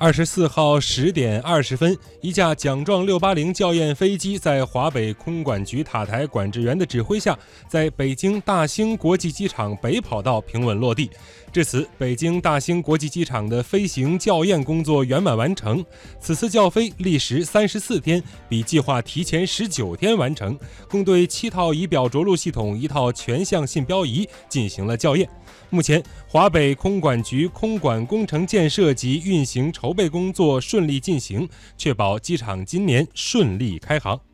二十四号十点二十分，一架奖状六八零校验飞机在华北空管局塔台管制员的指挥下，在北京大兴国际机场北跑道平稳落地。至此，北京大兴国际机场的飞行校验工作圆满完成。此次校飞历时三十四天，比计划提前十九天完成，共对七套仪表着陆系统、一套全向信标仪进行了校验。目前，华北空管局空管工程建设及运行筹筹备工作顺利进行，确保机场今年顺利开航。